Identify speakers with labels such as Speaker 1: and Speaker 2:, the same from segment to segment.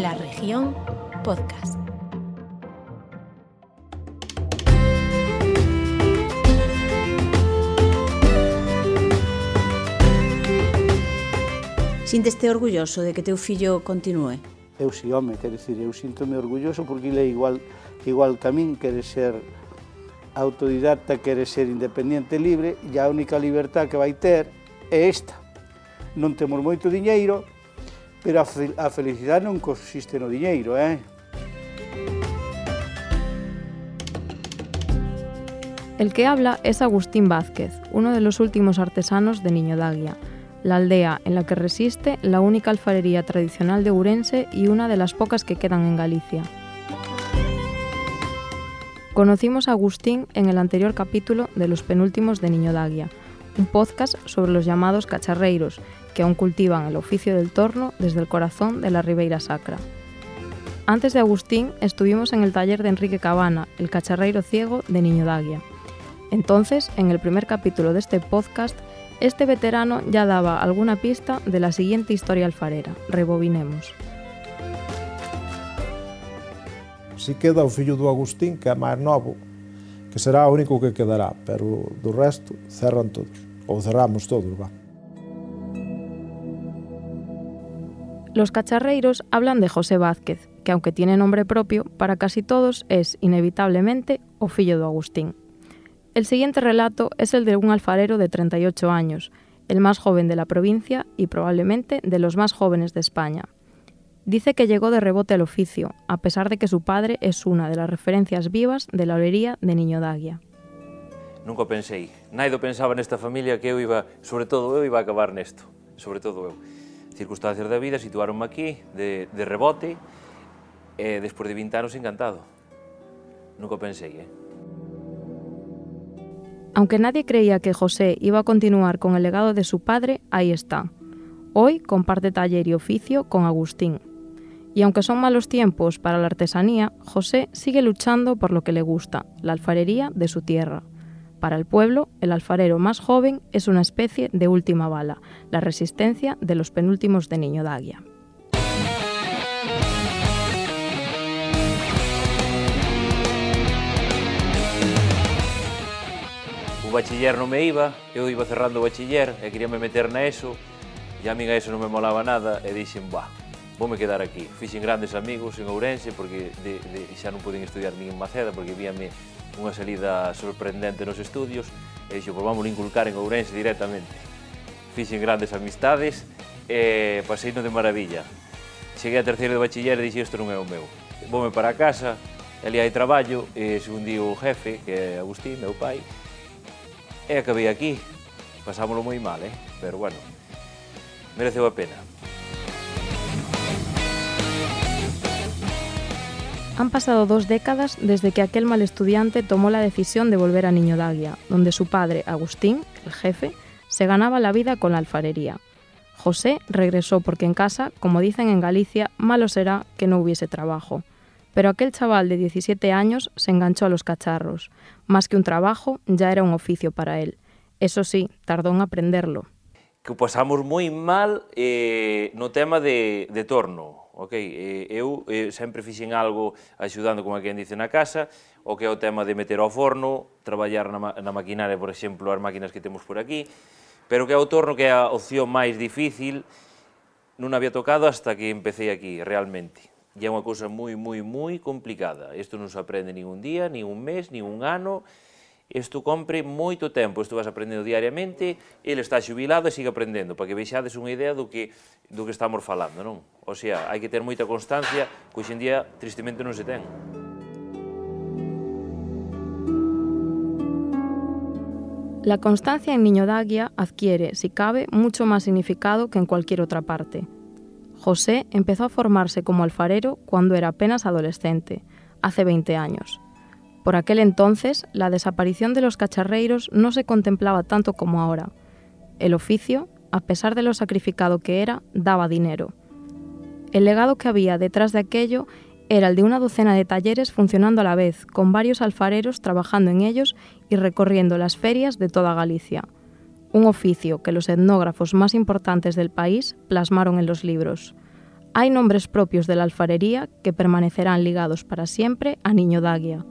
Speaker 1: La región podcast.
Speaker 2: Sinteste orgulloso de que teu fillo continúe?
Speaker 3: Eu si, home, quero dicir, eu sinto-me orgulloso porque ele é igual, igual que a min, quere ser autodidacta, quere ser independente e libre, e a única libertad que vai ter é esta. Non temos moito diñeiro, pero a felicidade non consiste no diñeiro, eh?
Speaker 4: El que habla es Agustín Vázquez, uno de los últimos artesanos de Niño Daguia, la aldea en la que resiste la única alfarería tradicional de Urense y una de las pocas que quedan en Galicia. Conocimos a Agustín en el anterior capítulo de Los penúltimos de Niño Daguia, un podcast sobre los llamados cacharreiros, que aún cultivan el oficio del torno desde el corazón de la Ribeira Sacra. Antes de Agustín estuvimos en el taller de Enrique Cabana, el cacharreiro ciego de Niño Daguia. Entonces, en el primer capítulo de este podcast, Este veterano ya daba alguna pista de la siguiente historia alfarera. Rebobinemos.
Speaker 5: Si queda o fillo do Agustín, que é máis novo, que será o único que quedará, pero do resto cerran todos, ou cerramos todos, va.
Speaker 4: Los cacharreiros hablan de José Vázquez, que aunque tiene nombre propio, para casi todos es, inevitablemente, o fillo do Agustín. El siguiente relato es el de un alfarero de 38 años, el más joven de la provincia y probablemente de los más jóvenes de España. Dice que llegó de rebote al oficio, a pesar de que su padre es una de las referencias vivas de la olería de Niño Daguia.
Speaker 6: Nunca pensei, naido pensaba nesta familia que eu iba, sobre todo eu, iba a acabar nesto, sobre todo eu. Circunstancias da vida situaronme aquí, de, rebote, e despois de 20 anos encantado. Nunca pensei, eh?
Speaker 4: Aunque nadie creía que José iba a continuar con el legado de su padre, ahí está. Hoy comparte taller y oficio con Agustín. Y aunque son malos tiempos para la artesanía, José sigue luchando por lo que le gusta, la alfarería de su tierra. Para el pueblo, el alfarero más joven es una especie de última bala, la resistencia de los penúltimos de Niño Daguia.
Speaker 6: o bachiller non me iba, eu iba cerrando o bachiller e quería me meter na ESO, e a mí a ESO non me molaba nada, e dixen, bah, me quedar aquí. Fixen grandes amigos en Ourense, porque de, de, xa non estudiar nin en Maceda, porque víame unha salida sorprendente nos estudios e dixo, pois vamos inculcar en Ourense directamente. Fixen grandes amistades e pasei de maravilla. Cheguei a terceiro de bachiller e dixo, isto non é o meu. Vome para casa, ali hai traballo, e segundí o jefe, que é Agustín, meu pai, e acabei aquí. Pasámoslo moi mal, eh? pero bueno, mereceu a pena.
Speaker 4: Han pasado dos décadas desde que aquel mal estudiante tomó la decisión de volver a Niño donde su padre, Agustín, el jefe, se ganaba la vida con la alfarería. José regresó porque en casa, como dicen en Galicia, malo será que no hubiese trabajo. Pero aquel chaval de 17 años se enganchó a los cacharros. Más que un trabajo, ya era un oficio para él. Eso sí, tardó en aprenderlo.
Speaker 6: Que pasamos moi mal eh, no tema de, de torno. ok? Eu sempre fixen algo axudando, como quen dice, na casa, o que é o tema de meter ao forno, traballar na, na maquinaria, por exemplo, as máquinas que temos por aquí, pero que é o torno que é a opción máis difícil, non había tocado hasta que empecé aquí, realmente. E é unha cousa moi, moi, moi complicada. Isto non se aprende ningún día, nin un mes, nin un ano, Isto compre moito tempo, isto vas aprendendo diariamente, ele está xubilado e sigue aprendendo, para que veixades unha idea do que, que estamos falando, non? O sea, hai que ter moita constancia, que hoxe en día tristemente non se ten.
Speaker 4: La constancia en Niño Daguia adquiere, si cabe, mucho más significado que en cualquier otra parte. José empezó a formarse como alfarero cuando era apenas adolescente, hace 20 años. Por aquel entonces, la desaparición de los cacharreiros no se contemplaba tanto como ahora. El oficio, a pesar de lo sacrificado que era, daba dinero. El legado que había detrás de aquello era el de una docena de talleres funcionando a la vez, con varios alfareros trabajando en ellos y recorriendo las ferias de toda Galicia un oficio que los etnógrafos más importantes del país plasmaron en los libros. Hay nombres propios de la alfarería que permanecerán ligados para siempre a Niño Daguia.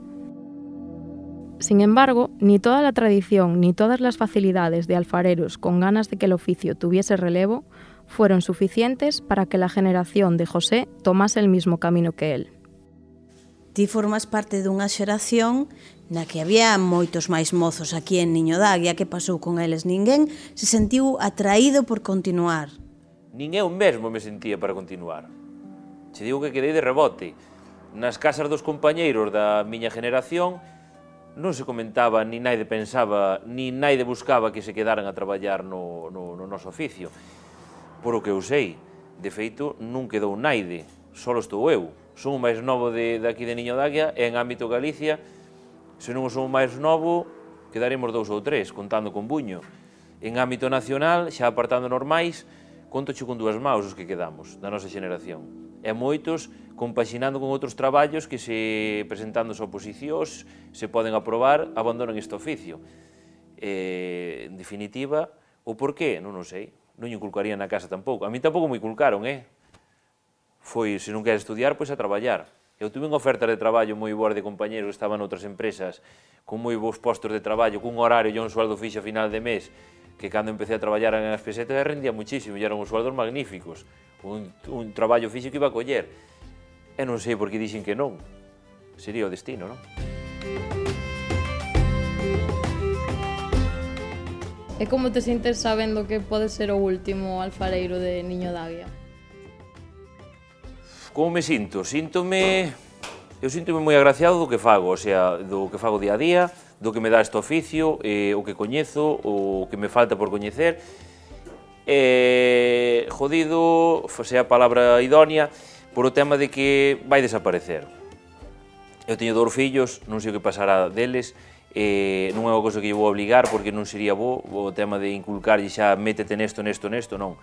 Speaker 4: Sin embargo, ni toda la tradición ni todas las facilidades de alfareros con ganas de que el oficio tuviese relevo fueron suficientes para que la generación de José tomase el mismo camino que él.
Speaker 2: Ti formas parte dunha xeración na que había moitos máis mozos aquí en Niño Daguia que pasou con eles. Ninguén se sentiu atraído por continuar.
Speaker 6: Nin eu mesmo me sentía para continuar. Se digo que quedei de rebote. Nas casas dos compañeiros da miña generación non se comentaba, ni naide pensaba, ni naide buscaba que se quedaran a traballar no, no, no noso oficio. Por o que eu sei, de feito, non quedou naide, só estou eu. Son o máis novo de, de aquí de Niño Daguia e en ámbito Galicia, se non son o máis novo, quedaremos dous ou tres, contando con Buño. En ámbito nacional, xa apartando normais, conto con dúas maus os que quedamos, da nosa xeneración. E moitos compaxinando con outros traballos que se presentando as oposicións se poden aprobar, abandonan este oficio. Eh, en definitiva, o porqué, non o sei, non inculcaría na casa tampouco. A mí tampouco me inculcaron, eh? Foi, se non queres estudiar, pois a traballar. Eu tuve unha oferta de traballo moi boa de compañeros que estaban noutras empresas, con moi bons postos de traballo, cun horario e un sueldo fixo a final de mes, que cando empecé a traballar en as pesetas rendía muchísimo, e eran uns sueldos magníficos, un, un traballo físico iba a coller E non sei por que dixen que non. Sería o destino, non?
Speaker 4: E como te sintes sabendo que pode ser o último alfareiro de Niño Daguia?
Speaker 6: Como me sinto? Síntome... Eu sinto-me moi agraciado do que fago, o sea, do que fago día a día, do que me dá este oficio, eh, o que coñezo, o que me falta por coñecer. Eh, jodido, fose a palabra idónea, por o tema de que vai desaparecer. Eu teño dous fillos, non sei o que pasará deles, eh, non é unha cosa que eu vou obligar porque non sería bo o tema de inculcarlle xa métete nesto, nesto, nesto, non.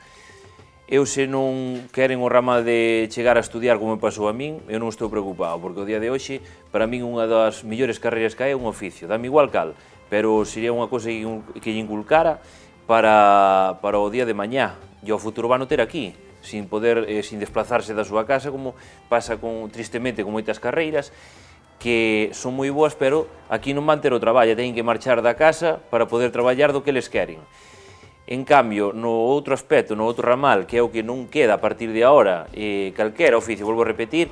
Speaker 6: Eu se non queren o rama de chegar a estudiar como me pasou a min, eu non estou preocupado, porque o día de hoxe, para min unha das mellores carreiras que hai é un oficio, dame igual cal, pero sería unha cosa que, lle inculcara para, para o día de mañá, e o futuro van a ter aquí sin poder, eh, sin desplazarse da súa casa, como pasa con, tristemente con moitas carreiras, que son moi boas, pero aquí non van ter o traballo, teñen que marchar da casa para poder traballar do que les queren. En cambio, no outro aspecto, no outro ramal, que é o que non queda a partir de agora, eh, calquera oficio, volvo a repetir,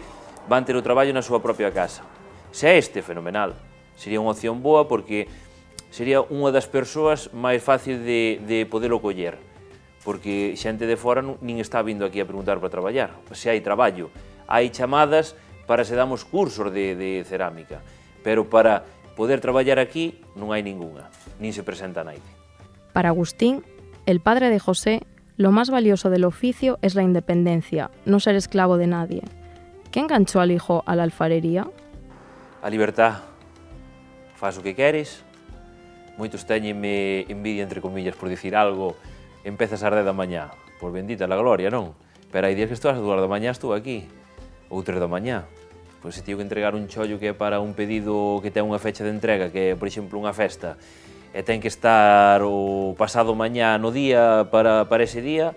Speaker 6: van ter o traballo na súa propia casa. Se é este, fenomenal. Sería unha opción boa porque sería unha das persoas máis fácil de, de poderlo coller porque xente de fora nin está vindo aquí a preguntar para traballar. Se hai traballo, hai chamadas para se damos cursos de, de cerámica, pero para poder traballar aquí non hai ningunha, nin se presenta naide.
Speaker 4: Para Agustín, el padre de José, lo más valioso del oficio es la independencia, no ser esclavo de nadie. ¿Qué enganchó al hijo a la alfarería?
Speaker 6: A libertad. Faz o que queres. Moitos teñenme eh, envidia, entre comillas, por dicir algo, empezas a 10 da mañá. por bendita la gloria, non? Pero hai días que estou ás 2 da mañá estou aquí, ou 3 da mañá. Pois se tivo que entregar un chollo que é para un pedido que ten unha fecha de entrega, que é, por exemplo, unha festa, e ten que estar o pasado mañá no día para, para ese día,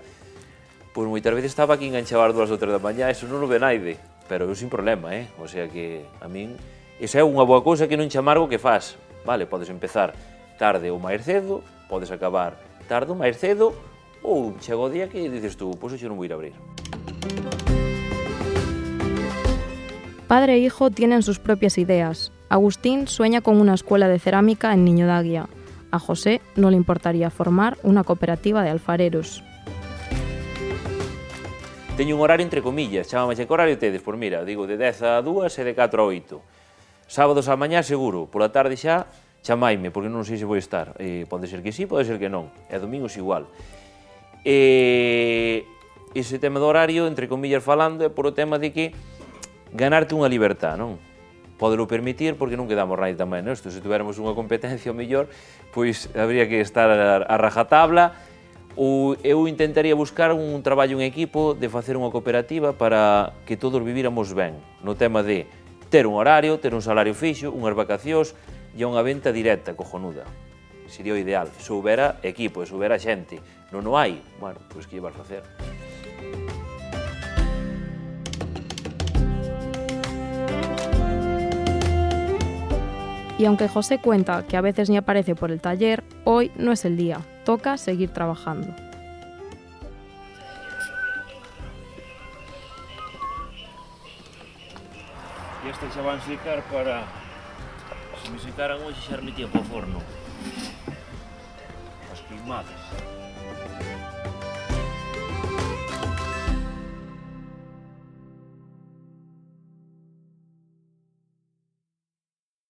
Speaker 6: pois moitas veces estaba aquí enganchado ás 2 ou 3 da mañá, eso non o ve naide, pero eu sin problema, eh? O sea que a min Esa é unha boa cousa que non chamar o que faz. Vale, podes empezar tarde ou máis cedo, podes acabar tarde ou máis cedo, ou chega o día que dices tú, pois pues, non vou ir a abrir.
Speaker 4: Padre e hijo tienen sus propias ideas. Agustín sueña con una escuela de cerámica en Niño Daguia. A José no le importaría formar una cooperativa de alfareros.
Speaker 6: Teño un horario entre comillas, chamame que horario tedes? Por mira, digo de 10 a 2 e de 4 a 8. Sábados a mañá seguro, pola tarde xa chamaime, porque non sei se vou estar. Eh, pode ser que sí, pode ser que non. E domingos igual. Eh, ese tema do horario, entre comillas falando, é por o tema de que ganarte unha libertad, non? Podelo permitir porque non quedamos rai tamén, non? Isto, se tuveramos unha competencia mellor, pois habría que estar a, a rajatabla, ou eu intentaría buscar un traballo en equipo de facer unha cooperativa para que todos vivíramos ben, no tema de ter un horario, ter un salario fixo, unhas vacacións, e unha venta directa, cojonuda. Sería ideal, se houbera equipo, se houbera xente. Non o hai, bueno, pois que ibas facer?
Speaker 4: Y aunque José cuenta que a veces ni aparece por el taller, hoy no es el día, toca seguir trabajando.
Speaker 6: Y este se va a enseñar para Με συγχωρείτε να σα δείξω πώ